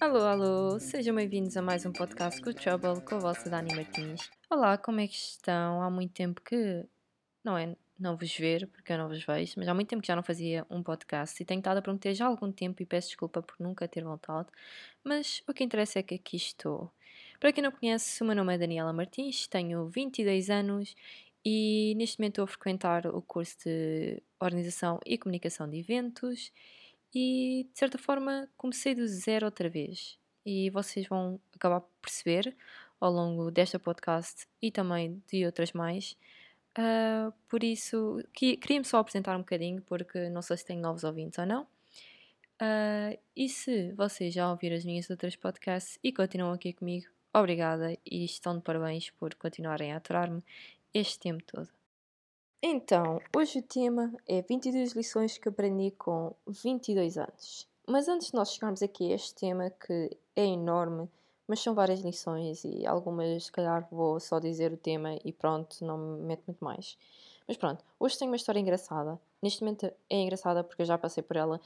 Alô, alô, sejam bem-vindos a mais um podcast o Trouble com a vossa Dani Martins. Olá, como é que estão? Há muito tempo que não é não vos ver, porque eu não vos vejo, mas há muito tempo que já não fazia um podcast e tenho estado a prometer já há algum tempo e peço desculpa por nunca ter voltado, mas o que interessa é que aqui estou. Para quem não conhece, o meu nome é Daniela Martins, tenho 22 anos e neste momento estou a frequentar o curso de Organização e Comunicação de Eventos e de certa forma comecei do zero outra vez. E vocês vão acabar por perceber ao longo desta podcast e também de outras mais. Uh, por isso, que, queria-me só apresentar um bocadinho, porque não sei se tenho novos ouvintes ou não. Uh, e se vocês já ouviram as minhas outras podcasts e continuam aqui comigo, obrigada e estão de parabéns por continuarem a aturar-me este tempo todo. Então, hoje o tema é 22 lições que aprendi com 22 anos. Mas antes de nós chegarmos aqui a este tema, que é enorme, mas são várias lições e algumas, se calhar, vou só dizer o tema e pronto, não me meto muito mais. Mas pronto, hoje tenho uma história engraçada. Neste momento é engraçada porque eu já passei por ela,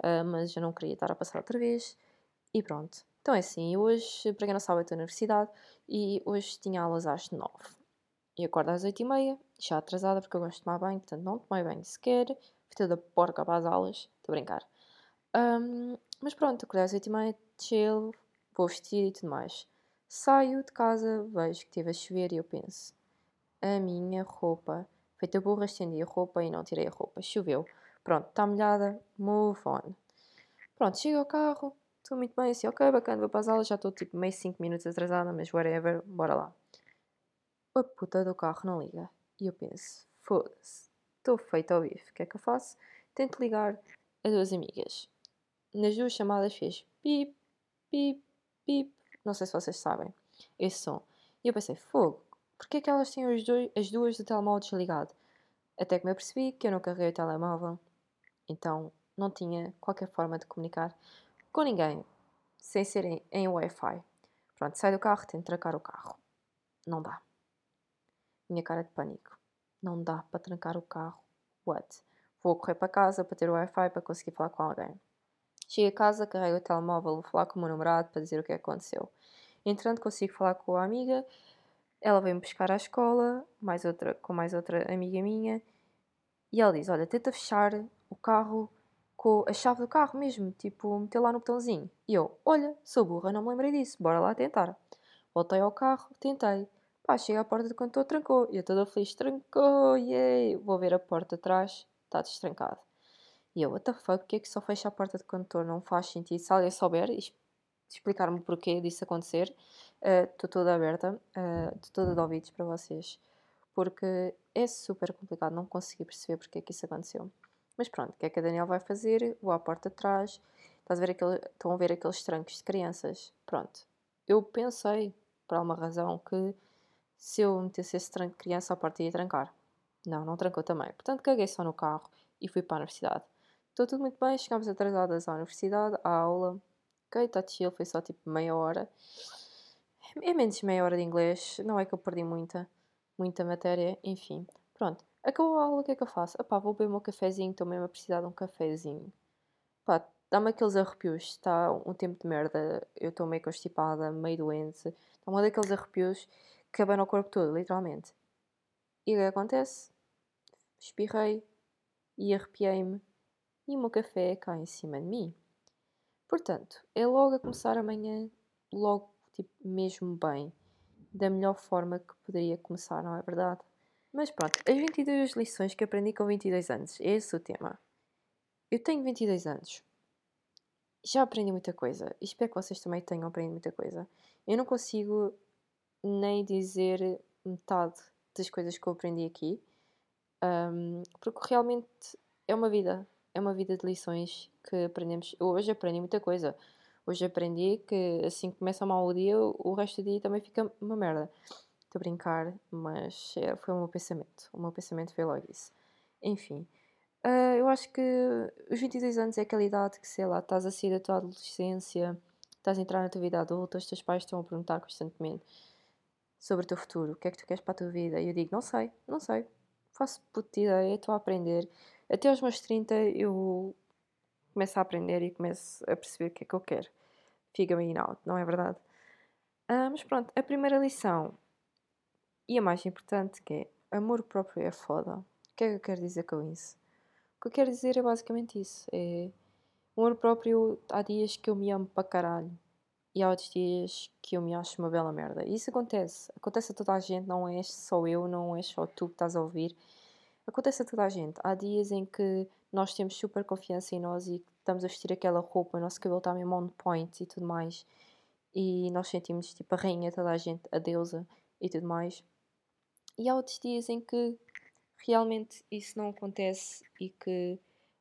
uh, mas eu não queria estar a passar outra vez. E pronto. Então é assim, hoje, para quem não sabe, eu estou na universidade e hoje tinha aulas às 9. E acordo às 8h30, já atrasada porque eu gosto de tomar banho, portanto não tomei banho sequer, fui toda porca para as aulas, estou a brincar. Um, mas pronto, acordei às 8h30, chill, vou vestir e tudo mais. Saio de casa, vejo que esteve a chover e eu penso: a minha roupa, feita burra, estendi a roupa e não tirei a roupa, choveu. Pronto, está molhada, move on. Pronto, chego ao carro, estou muito bem, assim, ok, bacana, vou para as aulas, já estou tipo meio 5 minutos atrasada, mas whatever, bora lá a puta do carro não liga. E eu penso, foda-se, estou feita ao bife, o que é que eu faço? Tento ligar a duas amigas. Nas duas chamadas fez pip, pip, pip, não sei se vocês sabem, esse som. E eu pensei, fogo, porquê é que elas têm dois, as duas do telemóvel desligado? Até que me apercebi que eu não carreguei o telemóvel, então não tinha qualquer forma de comunicar com ninguém, sem ser em, em Wi-Fi. Pronto, saio do carro, tento trancar o carro. Não dá. Minha cara de pânico. Não dá para trancar o carro. What? Vou correr para casa para ter o Wi-Fi para conseguir falar com alguém. Chego a casa, carrego o telemóvel, vou falar com o meu namorado para dizer o que aconteceu. Entrando, consigo falar com a amiga. Ela vem-me buscar à escola, mais outra, com mais outra amiga minha. E ela diz: Olha, tenta fechar o carro com a chave do carro mesmo, tipo, meter lá no botãozinho. E eu: Olha, sou burra, não me lembrei disso, bora lá tentar. Voltei ao carro, tentei. Pá, chega à porta do cantor, trancou. E eu toda feliz, trancou, yay! Vou ver a porta atrás, está destrancado. E eu, what the fuck, que é que só fecha a porta do cantor? Não faz sentido. Se alguém souber explicar-me porquê disso acontecer, estou uh, toda aberta, estou uh, toda de ouvidos para vocês. Porque é super complicado, não consegui perceber porque é que isso aconteceu. Mas pronto, o que é que a Daniel vai fazer? Vou à porta de trás, estás a ver aquele, estão a ver aqueles trancos de crianças. Pronto. Eu pensei, por alguma razão, que se eu metesse esse tranco de criança, a porta ia trancar. Não, não trancou também. Portanto, caguei só no carro e fui para a universidade. Estou tudo muito bem, chegámos atrasadas à universidade, à aula. Ok, está chill, foi só tipo meia hora. É menos meia hora de inglês, não é que eu perdi muita, muita matéria, enfim. Pronto, acabou a aula, o que é que eu faço? Epá, vou beber o meu cafezinho, estou mesmo a precisar de um cafezinho. Pá, dá-me aqueles arrepios, está um tempo de merda, eu estou meio constipada, meio doente, dá-me daqueles arrepios que abana o corpo todo, literalmente. E o que acontece? Espirrei e arrepiei-me e o meu café cai em cima de mim. Portanto, é logo a começar amanhã, logo, tipo, mesmo bem, da melhor forma que poderia começar, não é verdade? Mas pronto, as 22 lições que aprendi com 22 anos, é esse o tema. Eu tenho 22 anos. Já aprendi muita coisa. Espero que vocês também tenham aprendido muita coisa. Eu não consigo nem dizer metade das coisas que eu aprendi aqui, um, porque realmente é uma vida, é uma vida de lições que aprendemos. Eu hoje aprendi muita coisa. Hoje aprendi que assim que começa mal o dia, o resto do dia também fica uma merda. Estou a brincar, mas é, foi o meu pensamento. O meu pensamento foi logo isso. Enfim, uh, eu acho que os 22 anos é aquela idade que, sei lá, estás a sair da tua adolescência, estás a entrar na tua vida adulta, os teus pais estão a perguntar constantemente sobre o teu futuro, o que é que tu queres para a tua vida. E eu digo, não sei, não sei, faço puta ideia, estou a aprender. Até aos meus 30 eu começo a aprender e começo a perceber o que é que eu quero. figuring out, não é verdade? Uh, mas pronto, a primeira lição e a mais importante que é amor próprio é foda. O que é que eu quero dizer com isso? O que eu quero dizer é basicamente isso. É amor próprio, há dias que eu me amo para caralho. E há outros dias que eu me acho uma bela merda. E isso acontece. Acontece a toda a gente, não és só eu, não és só tu que estás a ouvir. Acontece a toda a gente. Há dias em que nós temos super confiança em nós e estamos a vestir aquela roupa, o nosso cabelo está mesmo on point e tudo mais. E nós sentimos tipo a rainha, toda a gente, a deusa e tudo mais. E há outros dias em que realmente isso não acontece e que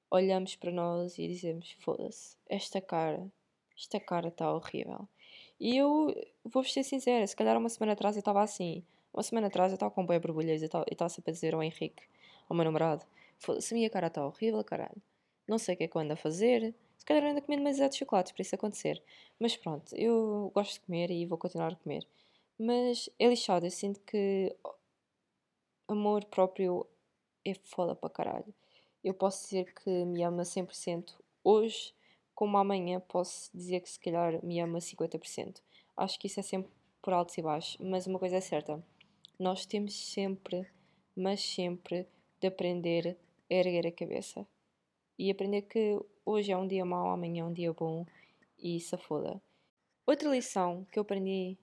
olhamos para nós e dizemos: foda-se, esta cara, esta cara está horrível. E eu vou-vos ser sincera, se calhar uma semana atrás eu estava assim. Uma semana atrás eu estava com bem borbulhas e estava sempre a dizer ao Henrique, ao meu namorado: foda-se, a minha cara está horrível, caralho. Não sei o que é que eu ando a fazer. Se calhar ando a comer demasiado de chocolates para isso acontecer. Mas pronto, eu gosto de comer e vou continuar a comer. Mas é lixado, eu sinto que amor próprio é foda para caralho. Eu posso dizer que me ama 100% hoje, como amanhã posso dizer que se calhar me ama 50%. Acho que isso é sempre por altos e baixos, mas uma coisa é certa: nós temos sempre, mas sempre, de aprender a erguer a cabeça e aprender que hoje é um dia mau, amanhã é um dia bom e se foda. Outra lição que eu aprendi,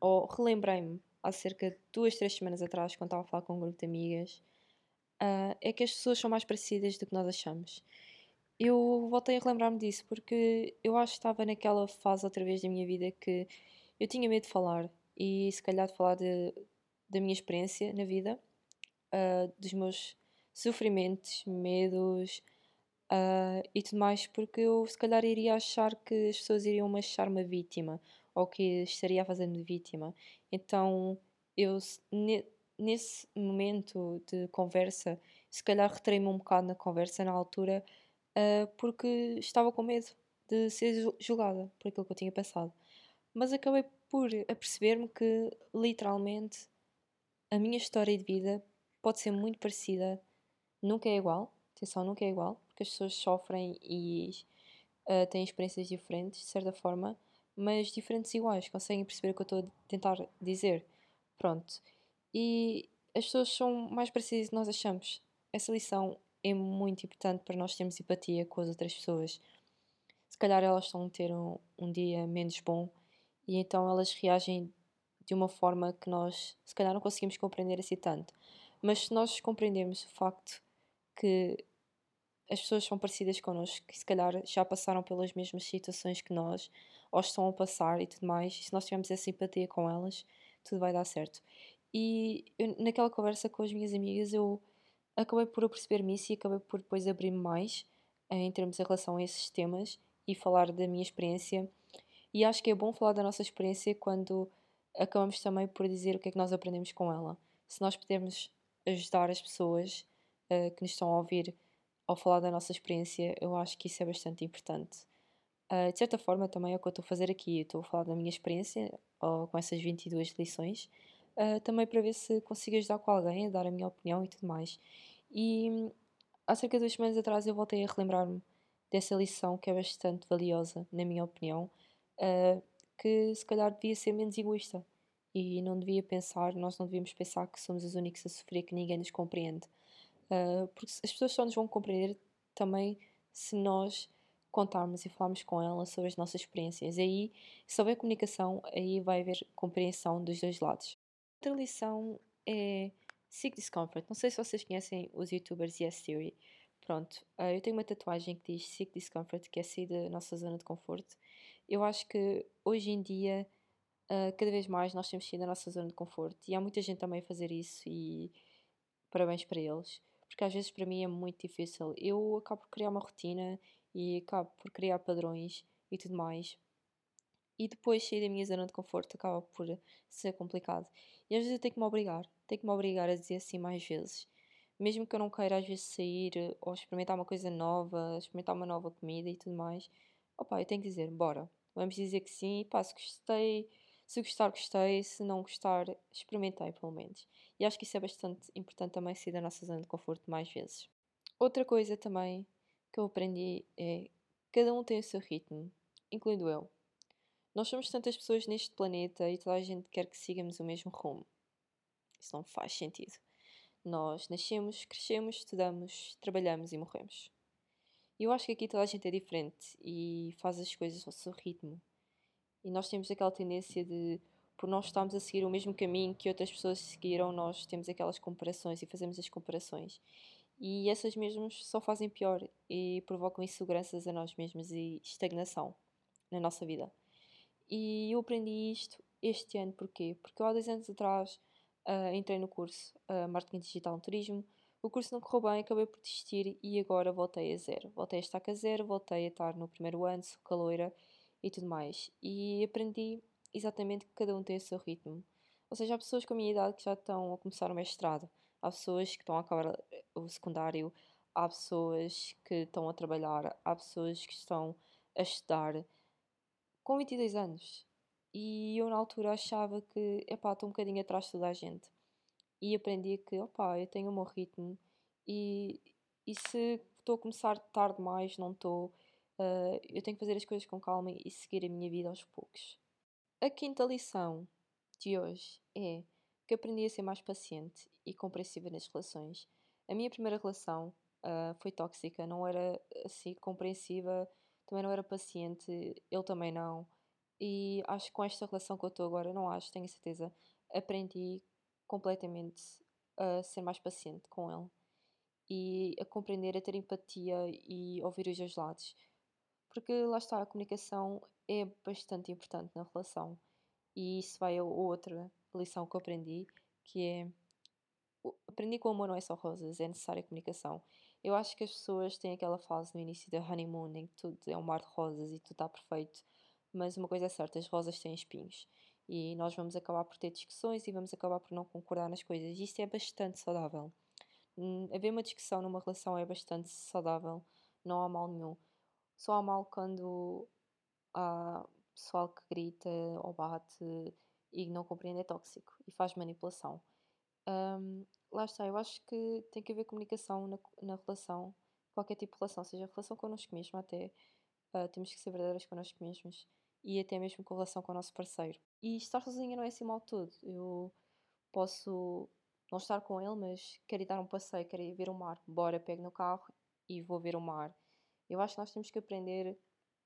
ou relembrei-me há cerca de duas, três semanas atrás, quando estava a falar com um grupo de amigas, uh, é que as pessoas são mais parecidas do que nós achamos. Eu voltei a relembrar-me disso porque eu acho que estava naquela fase outra vez da minha vida que eu tinha medo de falar e se calhar de falar de, da minha experiência na vida, uh, dos meus sofrimentos, medos uh, e tudo mais, porque eu se calhar iria achar que as pessoas iriam me achar uma vítima ou que estaria a fazer-me vítima. Então eu, nesse momento de conversa, se calhar retraí-me um bocado na conversa na altura uh, porque estava com medo de ser julgada por aquilo que eu tinha passado. Mas acabei por aperceber-me que literalmente a minha história de vida pode ser muito parecida, nunca é igual, atenção, nunca é igual, porque as pessoas sofrem e uh, têm experiências diferentes, de certa forma, mas diferentes iguais, conseguem perceber o que eu estou a tentar dizer. Pronto. E as pessoas são mais parecidas do que nós achamos. Essa lição é muito importante para nós termos empatia com as outras pessoas. Se calhar elas estão a ter um, um dia menos bom e então elas reagem de uma forma que nós, se calhar, não conseguimos compreender assim tanto. Mas se nós compreendemos o facto que as pessoas são parecidas connosco, que se calhar já passaram pelas mesmas situações que nós, ou estão a passar e tudo mais, e se nós tivermos essa simpatia com elas, tudo vai dar certo. E eu, naquela conversa com as minhas amigas, eu acabei por perceber-me isso e acabei por depois abrir-me mais eh, em termos em relação a esses temas e falar da minha experiência. E acho que é bom falar da nossa experiência quando acabamos também por dizer o que é que nós aprendemos com ela. Se nós pudermos ajudar as pessoas uh, que nos estão a ouvir ao falar da nossa experiência, eu acho que isso é bastante importante. Uh, de certa forma, também é o que eu estou a fazer aqui. Eu estou a falar da minha experiência com essas 22 lições, uh, também para ver se consigo ajudar com alguém, a dar a minha opinião e tudo mais. E há cerca de duas semanas atrás eu voltei a relembrar-me dessa lição que é bastante valiosa, na minha opinião, que se calhar devia ser menos egoísta e não devia pensar, nós não devíamos pensar que somos os únicos a sofrer, que ninguém nos compreende. Uh, porque as pessoas só nos vão compreender também se nós contarmos e falarmos com elas sobre as nossas experiências. Aí, se houver comunicação, aí vai haver compreensão dos dois lados. Outra lição é Seek Discomfort. Não sei se vocês conhecem os youtubers Yes Theory. Pronto, uh, eu tenho uma tatuagem que diz Seek Discomfort, que é sair da nossa zona de conforto. Eu acho que hoje em dia, uh, cada vez mais, nós temos sair da nossa zona de conforto. E há muita gente também a fazer isso e parabéns para eles porque às vezes para mim é muito difícil. Eu acabo por criar uma rotina e acabo por criar padrões e tudo mais. E depois sair da minha zona de conforto acaba por ser complicado. E às vezes eu tenho que me obrigar, tenho que me obrigar a dizer assim mais vezes. Mesmo que eu não queira às vezes sair ou experimentar uma coisa nova, experimentar uma nova comida e tudo mais, opa, eu tenho que dizer, bora, vamos dizer que sim, e pá, se gostei, se gostar, gostei. Se não gostar, experimentei, pelo menos. E acho que isso é bastante importante também sair da nossa zona de conforto mais vezes. Outra coisa também que eu aprendi é cada um tem o seu ritmo, incluindo eu. Nós somos tantas pessoas neste planeta e toda a gente quer que sigamos o mesmo rumo. Isso não faz sentido. Nós nascemos, crescemos, estudamos, trabalhamos e morremos. E eu acho que aqui toda a gente é diferente e faz as coisas ao seu ritmo. E nós temos aquela tendência de, por nós estarmos a seguir o mesmo caminho que outras pessoas seguiram, nós temos aquelas comparações e fazemos as comparações. E essas mesmas só fazem pior e provocam inseguranças a nós mesmos e estagnação na nossa vida. E eu aprendi isto este ano, porquê? Porque eu há dois anos atrás uh, entrei no curso uh, Marketing Digital no Turismo, o curso não correu bem, acabei por desistir e agora voltei a zero. Voltei a estar a zero, voltei a estar no primeiro ano, sou caloira e tudo mais. E aprendi exatamente que cada um tem o seu ritmo. Ou seja, há pessoas com a minha idade que já estão a começar o mestrado, há pessoas que estão a acabar o secundário, há pessoas que estão a trabalhar, há pessoas que estão a estudar com 22 anos. E eu na altura achava que, epá, estou um bocadinho atrás de toda a gente. E aprendi que, opá, eu tenho o meu ritmo e, e se estou a começar tarde demais, não estou, uh, eu tenho que fazer as coisas com calma e seguir a minha vida aos poucos. A quinta lição de hoje é que aprendi a ser mais paciente e compreensiva nas relações. A minha primeira relação uh, foi tóxica, não era assim compreensiva, também não era paciente, ele também não. E acho que com esta relação que eu estou agora, não acho, tenho certeza, aprendi completamente a ser mais paciente com ele e a compreender, a ter empatia e ouvir os dois lados. Porque lá está, a comunicação é bastante importante na relação. E isso vai a outra lição que eu aprendi, que é aprendi que o amor não é só rosas, é necessária comunicação. Eu acho que as pessoas têm aquela fase no início da honeymoon em que tudo é um mar de rosas e tudo está perfeito mas uma coisa é certa, as rosas têm espinhos e nós vamos acabar por ter discussões e vamos acabar por não concordar nas coisas. Isto é bastante saudável. Hum, haver uma discussão numa relação é bastante saudável, não há mal nenhum. Só há mal quando há pessoal que grita ou bate e não compreende é tóxico e faz manipulação. Um, lá está, eu acho que tem que haver comunicação na, na relação, qualquer tipo de relação, seja relação connosco mesmo até, uh, temos que ser verdadeiras connosco mesmos e até mesmo com relação com o nosso parceiro. E estar sozinha não é assim mal todo. Eu posso não estar com ele, mas quero ir dar um passeio, quero ir ver o mar. Bora, pego no carro e vou ver o mar. Eu acho que nós temos que aprender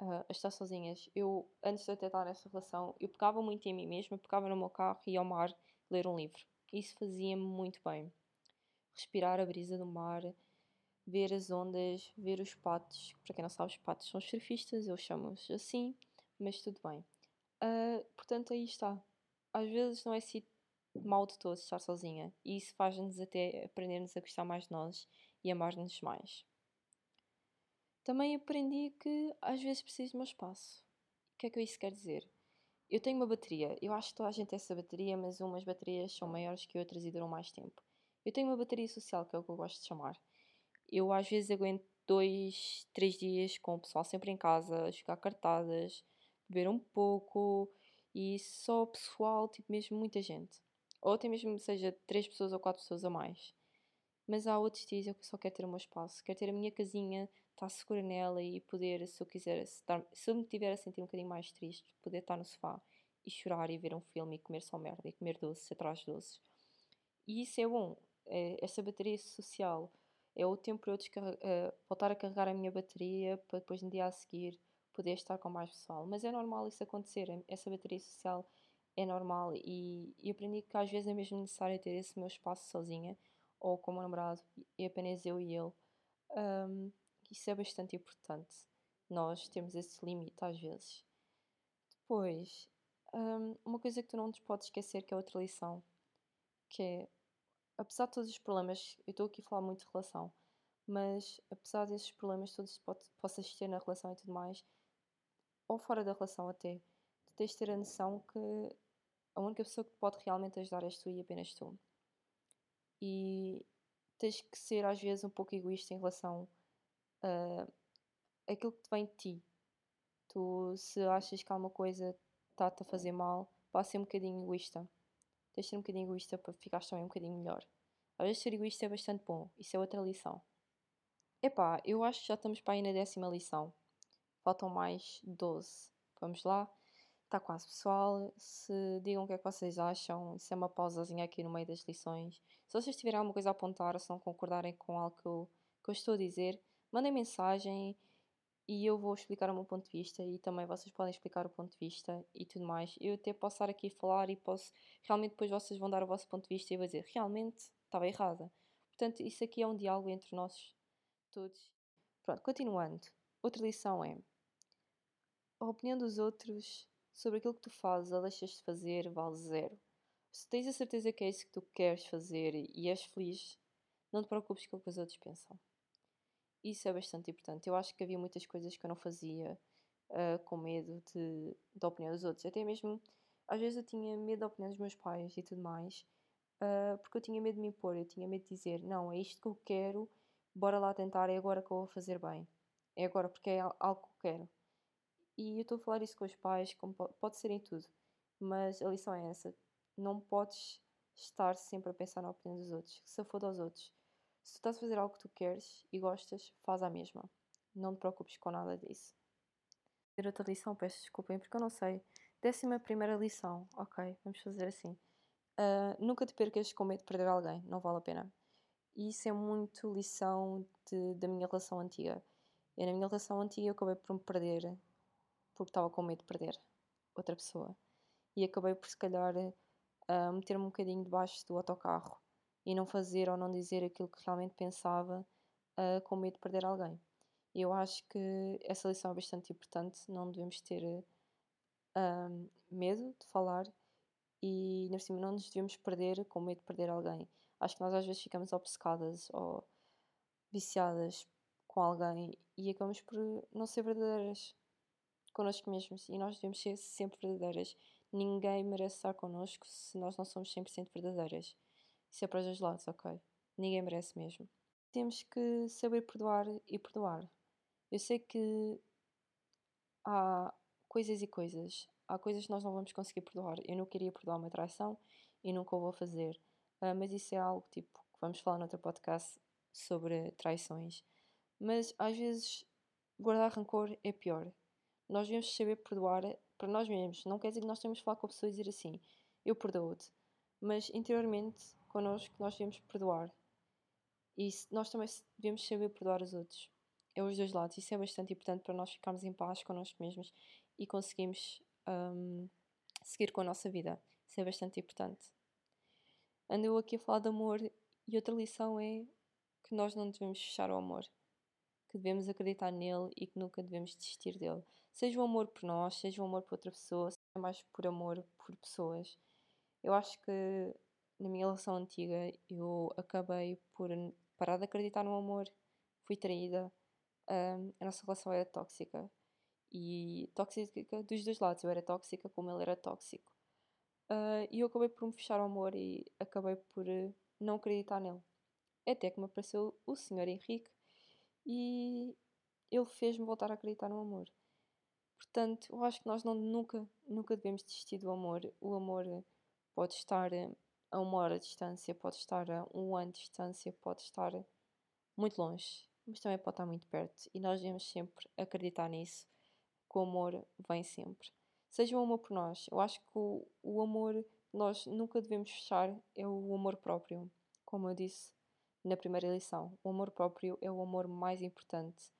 uh, a estar sozinhas. Eu, antes de até estar nessa relação, eu pegava muito em mim mesma, pegava no meu carro e ia ao mar ler um livro. Isso fazia-me muito bem. Respirar a brisa do mar, ver as ondas, ver os patos. Para quem não sabe, os patos são os surfistas, eu chamo-os assim mas tudo bem. Uh, portanto, aí está. Às vezes não é assim mal de todo estar sozinha e isso faz-nos até aprendermos a gostar mais de nós e amar-nos mais. Também aprendi que às vezes preciso do meu espaço. O que é que isso quer dizer? Eu tenho uma bateria, eu acho que toda a gente tem essa bateria, mas umas baterias são maiores que outras e duram mais tempo. Eu tenho uma bateria social, que é o que eu gosto de chamar. Eu às vezes aguento dois, três dias com o pessoal sempre em casa, jogar cartadas, beber um pouco e só o pessoal, tipo mesmo muita gente. Ou até mesmo seja três pessoas ou quatro pessoas a mais. Mas há outros dias eu só quero ter o meu espaço, quero ter a minha casinha, estar segura nela e poder, se eu quiser, estar, se eu me tiver a sentir um bocadinho mais triste, poder estar no sofá e chorar e ver um filme e comer só merda e comer doces atrás de doces. E isso é bom, é, essa bateria social é o tempo para eu uh, voltar a carregar a minha bateria para depois no dia a seguir poder estar com mais pessoal. Mas é normal isso acontecer, essa bateria social é normal e, e aprendi que às vezes é mesmo necessário ter esse meu espaço sozinha ou com o meu namorado e apenas eu e ele. Um, isso é bastante importante. Nós temos esse limite às vezes. Depois, um, uma coisa que tu não te podes esquecer que é outra lição, que é, apesar de todos os problemas, eu estou aqui a falar muito de relação, mas apesar desses problemas todos que possas ter na relação e tudo mais, ou fora da relação até, tu tens de ter a noção que a única pessoa que pode realmente ajudar és tu e apenas tu. E tens que ser às vezes um pouco egoísta em relação a aquilo que te vem de ti. Tu, se achas que alguma coisa está-te a fazer mal, vá ser um bocadinho egoísta. Tens de ser um bocadinho egoísta para ficares também um bocadinho melhor. Às vezes ser egoísta é bastante bom. Isso é outra lição. Epá, eu acho que já estamos para aí na décima lição. Faltam mais 12. Vamos lá. Está quase, pessoal. Se digam o que é que vocês acham, isso é uma pausazinha aqui no meio das lições. Se vocês tiverem alguma coisa a apontar, se não concordarem com algo que eu, que eu estou a dizer, mandem mensagem e eu vou explicar o meu ponto de vista e também vocês podem explicar o ponto de vista e tudo mais. Eu até posso estar aqui a falar e posso. Realmente depois vocês vão dar o vosso ponto de vista e vou dizer, realmente estava errada. Portanto, isso aqui é um diálogo entre nós todos. Pronto, continuando. Outra lição é a opinião dos outros sobre aquilo que tu fazes ou deixas de fazer vale zero. Se tens a certeza que é isso que tu queres fazer e és feliz, não te preocupes com o que os outros pensam. Isso é bastante importante. Eu acho que havia muitas coisas que eu não fazia uh, com medo de, da opinião dos outros. Até mesmo, às vezes eu tinha medo da opinião dos meus pais e tudo mais, uh, porque eu tinha medo de me impor, eu tinha medo de dizer: não, é isto que eu quero, bora lá tentar, é agora que eu vou fazer bem. É agora porque é algo que eu quero. E eu estou a falar isso com os pais, como pode ser em tudo, mas a lição é essa: não podes estar sempre a pensar na opinião dos outros, se for dos outros. Se tu estás a fazer algo que tu queres e gostas, faz a mesma. Não te preocupes com nada disso. Ter outra lição, peço desculpem, porque eu não sei. Décima primeira lição, ok, vamos fazer assim. Uh, nunca te percas com medo de perder alguém, não vale a pena. E isso é muito lição de, da minha relação antiga. Na minha relação antiga, eu acabei por me perder porque estava com medo de perder outra pessoa. E acabei por, se calhar, uh, meter-me um bocadinho debaixo do autocarro e não fazer ou não dizer aquilo que realmente pensava uh, com medo de perder alguém. Eu acho que essa lição é bastante importante, não devemos ter uh, medo de falar e, na cima, não nos devemos perder com medo de perder alguém. Acho que nós às vezes ficamos obcecadas ou viciadas com alguém e acabamos por não ser verdadeiras connosco mesmos e nós devemos ser sempre verdadeiras. Ninguém merece estar connosco se nós não somos 100% verdadeiras. Isso é para os dois lados, ok? Ninguém merece mesmo. Temos que saber perdoar e perdoar. Eu sei que há coisas e coisas. Há coisas que nós não vamos conseguir perdoar. Eu não queria perdoar uma traição e nunca o vou fazer. Uh, mas isso é algo tipo que vamos falar outro podcast sobre traições. Mas às vezes guardar rancor é pior nós devemos saber perdoar para nós mesmos. Não quer dizer que nós temos que falar com a pessoa e dizer assim, eu perdoo-te. Mas interiormente, connosco, nós devemos perdoar. E nós também devemos saber perdoar os outros. É os dois lados. Isso é bastante importante para nós ficarmos em paz connosco mesmos e conseguirmos um, seguir com a nossa vida. Isso é bastante importante. Ando eu aqui a falar de amor e outra lição é que nós não devemos fechar o amor que devemos acreditar nele e que nunca devemos desistir dele. Seja o amor por nós, seja o amor por outra pessoa, seja mais por amor por pessoas. Eu acho que na minha relação antiga eu acabei por parar de acreditar no amor, fui traída, um, a nossa relação era tóxica e tóxica dos dois lados. Eu era tóxica como ele era tóxico. Uh, e eu acabei por me fechar ao amor e acabei por não acreditar nele. Até que me apareceu o Senhor Henrique e ele fez-me voltar a acreditar no amor. Portanto, eu acho que nós não, nunca, nunca devemos desistir do amor. O amor pode estar a uma hora de distância, pode estar a um ano de distância, pode estar muito longe, mas também pode estar muito perto. E nós devemos sempre acreditar nisso, que o amor vem sempre. Seja o amor por nós. Eu acho que o, o amor nós nunca devemos fechar é o amor próprio. Como eu disse, na primeira lição. O amor próprio é o amor mais importante.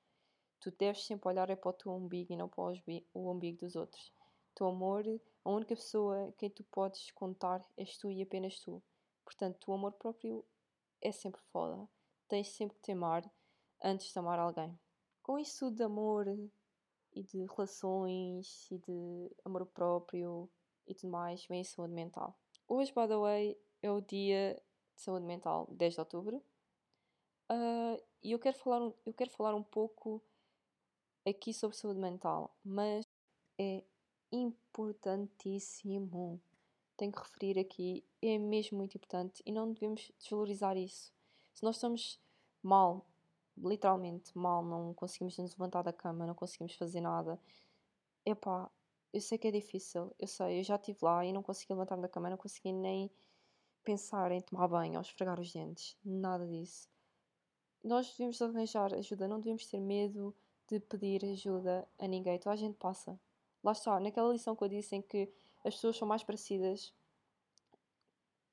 Tu deves sempre olhar é para o teu umbigo e não para o umbigo dos outros. Teu amor, a única pessoa quem tu podes contar és tu e apenas tu. Portanto, o amor próprio é sempre foda. Tens sempre que te amar antes de amar alguém. Com isso de amor e de relações e de amor próprio e tudo mais, vem a saúde mental. Hoje, by the way, é o dia de saúde mental, 10 de outubro. Uh, e eu quero, falar, eu quero falar um pouco aqui sobre saúde mental, mas é importantíssimo. Tenho que referir aqui, é mesmo muito importante e não devemos desvalorizar isso. Se nós estamos mal, literalmente mal, não conseguimos nos levantar da cama, não conseguimos fazer nada, epá, eu sei que é difícil, eu sei, eu já estive lá e não consegui levantar-me da cama, não consegui nem pensar em tomar banho ou esfregar os dentes, nada disso nós devemos arranjar ajuda, não devemos ter medo de pedir ajuda a ninguém. Toda a gente passa. Lá está, naquela lição que eu disse em que as pessoas são mais parecidas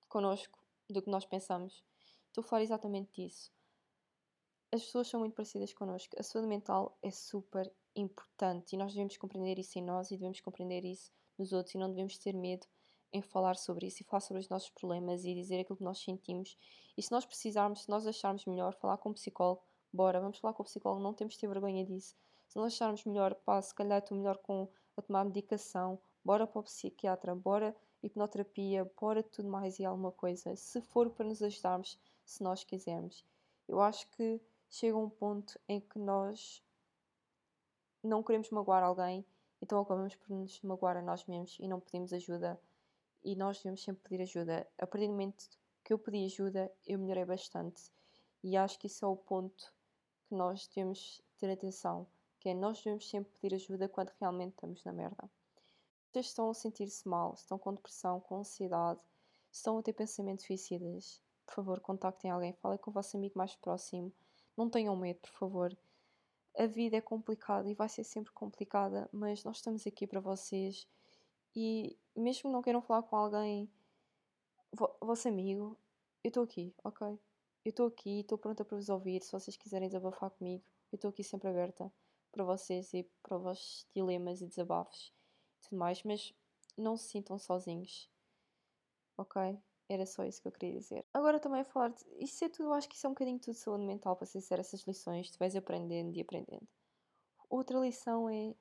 connosco do que nós pensamos. Estou a falar exatamente disso. As pessoas são muito parecidas connosco. A saúde mental é super importante e nós devemos compreender isso em nós e devemos compreender isso nos outros e não devemos ter medo em falar sobre isso e falar sobre os nossos problemas e dizer aquilo que nós sentimos. E se nós precisarmos, se nós acharmos melhor falar com o psicólogo, bora, vamos falar com o psicólogo, não temos de ter vergonha disso. Se nós acharmos melhor, pá, se calhar estou melhor com a tomar medicação, bora para o psiquiatra, bora hipnoterapia, bora tudo mais e alguma coisa, se for para nos ajudarmos, se nós quisermos. Eu acho que chega um ponto em que nós não queremos magoar alguém, então acabamos por nos magoar a nós mesmos e não pedimos ajuda e nós devemos sempre pedir ajuda. A partir do momento que eu pedi ajuda, eu melhorei bastante. E acho que isso é o ponto que nós devemos ter atenção, que é nós devemos sempre pedir ajuda quando realmente estamos na merda. Vocês estão a sentir-se mal, estão com depressão, com ansiedade, estão a ter pensamentos suicidas, por favor, contactem alguém, falem com o vosso amigo mais próximo. Não tenham medo, por favor. A vida é complicada e vai ser sempre complicada, mas nós estamos aqui para vocês e mesmo que não queiram falar com alguém, vo vosso amigo, eu estou aqui, ok? Eu estou aqui, estou pronta para vos ouvir. Se vocês quiserem desabafar comigo, eu estou aqui sempre aberta para vocês e para os vossos dilemas e desabafos e tudo mais, mas não se sintam sozinhos, ok? Era só isso que eu queria dizer. Agora também a falar, de, isso é tudo, acho que isso é um bocadinho tudo de saúde mental para ser essas lições, tu vais aprendendo e aprendendo. Outra lição é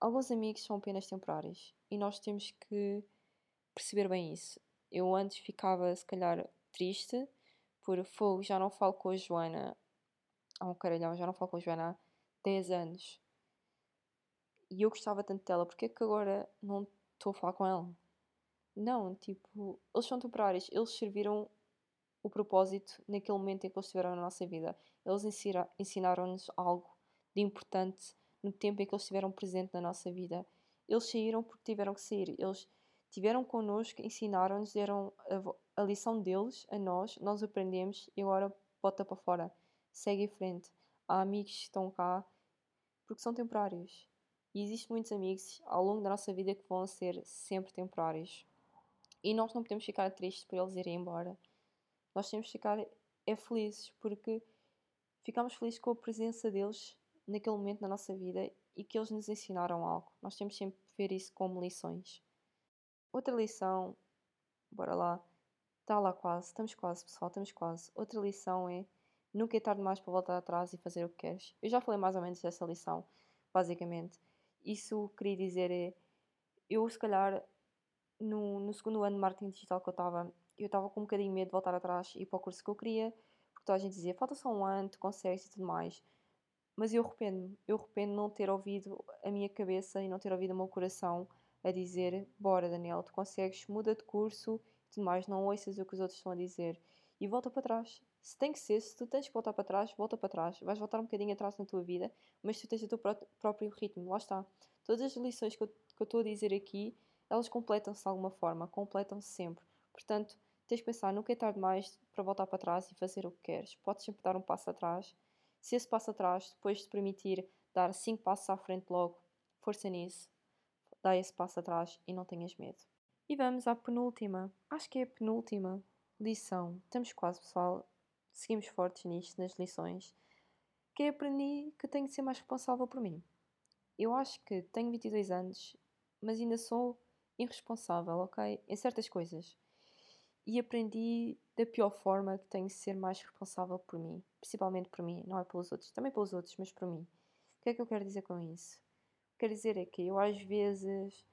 alguns amigos são apenas temporários e nós temos que perceber bem isso. Eu antes ficava, se calhar, triste por fogo, já não falo com a Joana há um caralhão, já não falo com a Joana 10 anos. E eu gostava tanto dela, porque é que agora não estou a falar com ela? Não, tipo, eles são temporários, eles serviram o propósito naquele momento em que eles estiveram na nossa vida. Eles ensinaram-nos algo de importante no tempo em que eles estiveram presentes na nossa vida. Eles saíram porque tiveram que sair. Eles tiveram connosco, ensinaram-nos, deram a, a, lição deles a nós, nós aprendemos e agora bota para fora. Segue em frente. Há amigos que estão cá porque são temporários. E existem muitos amigos ao longo da nossa vida que vão ser sempre temporários. E nós não podemos ficar tristes por eles irem embora. Nós temos que ficar é felizes porque ficamos felizes com a presença deles naquele momento na nossa vida e que eles nos ensinaram algo. Nós temos sempre que ver isso como lições. Outra lição, bora lá, está lá quase, estamos quase, pessoal, estamos quase. Outra lição é nunca é tarde demais para voltar atrás e fazer o que queres. Eu já falei mais ou menos dessa lição, basicamente. Isso queria dizer é, eu se calhar no, no segundo ano de marketing digital que eu estava, eu estava com um bocadinho medo de voltar atrás e ir para o curso que eu queria, porque toda a gente dizia, falta só um ano, tu consegues e tudo mais. Mas eu arrependo-me, eu arrependo de não ter ouvido a minha cabeça e não ter ouvido o meu coração a dizer: Bora, Daniel, tu consegues, muda de curso e tudo mais, não ouças o que os outros estão a dizer e volta para trás. Se tem que ser, se tu tens que voltar para trás, volta para trás. Vais voltar um bocadinho atrás na tua vida, mas tu tens o teu próprio ritmo. Lá está. Todas as lições que eu, que eu estou a dizer aqui, elas completam-se de alguma forma, completam-se sempre. Portanto, tens que pensar, nunca é tarde mais para voltar para trás e fazer o que queres. Podes sempre dar um passo atrás se esse passo atrás depois te permitir dar cinco passos à frente logo, força nisso, dá esse passo atrás e não tenhas medo. E vamos à penúltima, acho que é a penúltima lição. Estamos quase, pessoal. Seguimos fortes nisto, nas lições. Que aprendi que tenho de ser mais responsável por mim. Eu acho que tenho 22 anos, mas ainda sou irresponsável, ok? Em certas coisas e aprendi da pior forma que tenho de ser mais responsável por mim, principalmente por mim, não é pelos outros, também pelos outros, mas por mim. O que é que eu quero dizer com isso? Quero dizer é que eu às vezes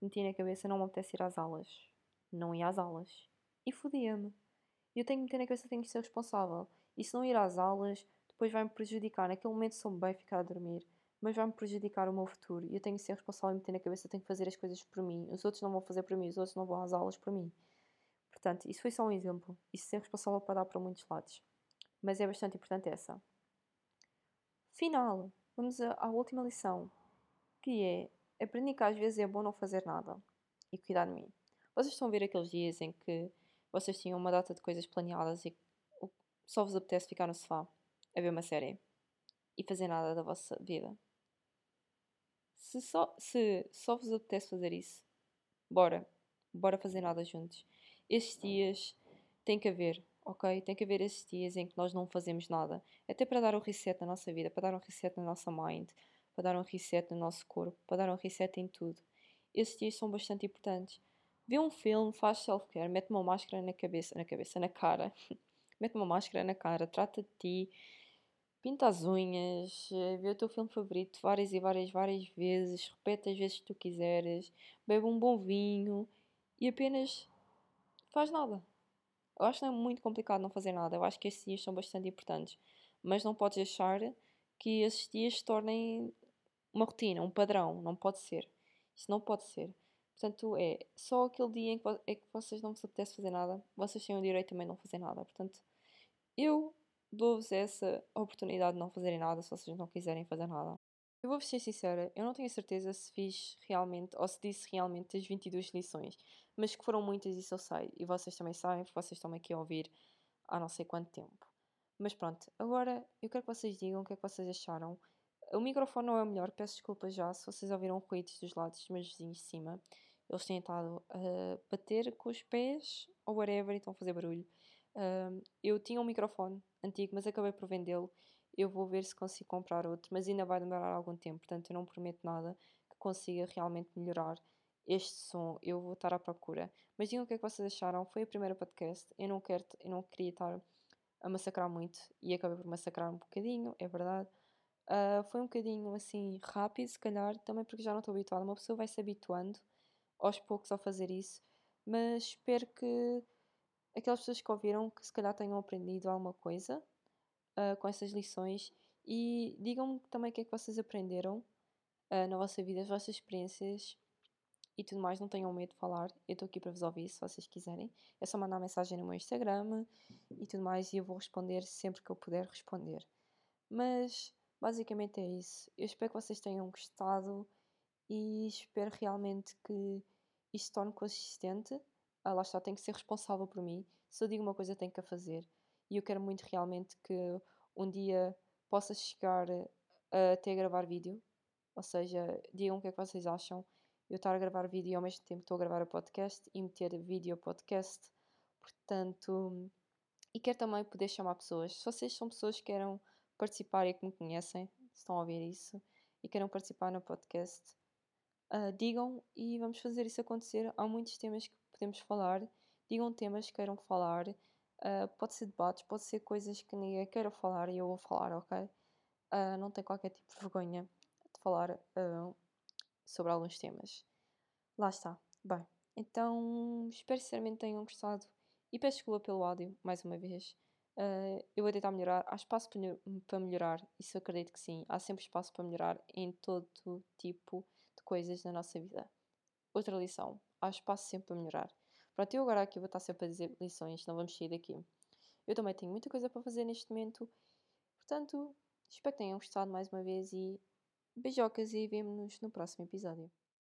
meti na cabeça não me apetece ir às aulas, não ia às aulas e fodia-me. Eu tenho que meter na cabeça que tenho que ser responsável e se não ir às aulas, depois vai-me prejudicar. Naquele momento sou bem ficar a dormir, mas vai-me prejudicar o meu futuro e eu tenho que ser responsável e meter na cabeça que tenho que fazer as coisas por mim. Os outros não vão fazer por mim, os outros não vão às aulas por mim. Portanto, isso foi só um exemplo. Isso ser responsável para dar para muitos lados. Mas é bastante importante essa. Final. Vamos à, última lição. Que é, aprendi que às vezes é bom não fazer nada. E cuidar de mim. Vocês estão a ver aqueles dias em que vocês tinham uma data de coisas planeadas e só vos apetece ficar no sofá a ver uma série e fazer nada da vossa vida. Se só, se só vos apetece fazer isso, bora. Bora fazer nada juntos. Estes dias tem que haver, ok? Tem que haver esses dias em que nós não fazemos nada. Até para dar um reset na nossa vida, para dar um reset na nossa mind, para dar um reset no nosso corpo, para dar um reset em tudo. Esses dias são bastante importantes. Vê um filme, faz self-care, mete uma máscara na cabeça, na cabeça, na cara. mete uma máscara na cara, trata de ti, pinta as unhas, eh, vê o teu filme favorito várias e várias, várias vezes, repete as vezes que tu quiseres, bebe um bom vinho e apenas faz nada. Eu acho que não é muito complicado não fazer nada. Eu acho que esses dias são bastante importantes. Mas não podes deixar que esses dias se tornem uma rotina, um padrão. Não pode ser. Isso não pode ser. Portanto, é só aquele dia em que, é que vocês não vos apetece fazer nada, vocês têm o direito também de não fazer nada. Portanto, eu dou-vos essa oportunidade de não fazerem nada se vocês não quiserem fazer nada. Eu vou-vos ser sincera, eu não tenho certeza se fiz realmente, ou se disse realmente as 22 lições, mas que foram muitas, isso eu sei, e vocês também sabem, porque vocês estão aqui a ouvir há não sei quanto tempo. Mas pronto, agora eu quero que vocês digam o que é que vocês acharam. O microfone não é o melhor, peço desculpas já se vocês ouviram ruídos dos lados dos meus vizinhos de cima. Eles têm estado a bater com os pés ou whatever e estão a fazer barulho. eu tinha um microfone antigo, mas acabei por vendê-lo eu vou ver se consigo comprar outro, mas ainda vai demorar algum tempo, portanto eu não prometo nada que consiga realmente melhorar este som. Eu vou estar à procura. Mas digam o que é que vocês acharam. Foi a primeira podcast. Eu não quero, eu não queria estar a massacrar muito e acabei por massacrar um bocadinho, é verdade. Uh, foi um bocadinho assim rápido, se calhar, também porque já não estou habituada. Uma pessoa vai se habituando aos poucos a fazer isso, mas espero que aquelas pessoas que ouviram que se calhar tenham aprendido alguma coisa uh, com essas lições e digam-me também o que é que vocês aprenderam uh, na vossa vida, as vossas experiências e tudo mais. Não tenham medo de falar, eu estou aqui para vos ouvir se vocês quiserem. É só mandar mensagem no meu Instagram e tudo mais e eu vou responder sempre que eu puder responder. Mas basicamente é isso. Eu espero que vocês tenham gostado e espero realmente que isto torne consistente. Ah, lá está, tenho que ser responsável por mim. Se eu digo uma coisa, tenho que a fazer e eu quero muito realmente que um dia possa chegar a até gravar vídeo. Ou seja, digam o que é que vocês acham. Eu estar a gravar vídeo ao mesmo tempo estou a gravar a podcast e meter vídeo podcast. Portanto, e quero também poder chamar pessoas. Se vocês são pessoas que queiram participar e que me conhecem, estão a ouvir isso, e queiram participar no podcast, uh, digam e vamos fazer isso acontecer. Há muitos temas que podemos falar. Digam temas que queiram falar Uh, pode ser debates, pode ser coisas que ninguém queira falar e eu vou falar, ok? Uh, não tenho qualquer tipo de vergonha de falar uh, sobre alguns temas. Lá está. Bem, então espero sinceramente tenham gostado e peço desculpa pelo áudio, mais uma vez. eu vou tentar melhorar. Há espaço para melhorar, isso eu acredito que sim. Há sempre espaço para melhorar em todo tipo coisas na nossa vida. Outra lição: há espaço sempre para melhorar. Pronto, eu agora aqui vou estar sempre a dizer lições, não vamos sair daqui. Eu também tenho muita coisa para fazer neste momento, portanto, espero que tenham gostado mais uma vez e beijocas e vemo-nos no próximo episódio.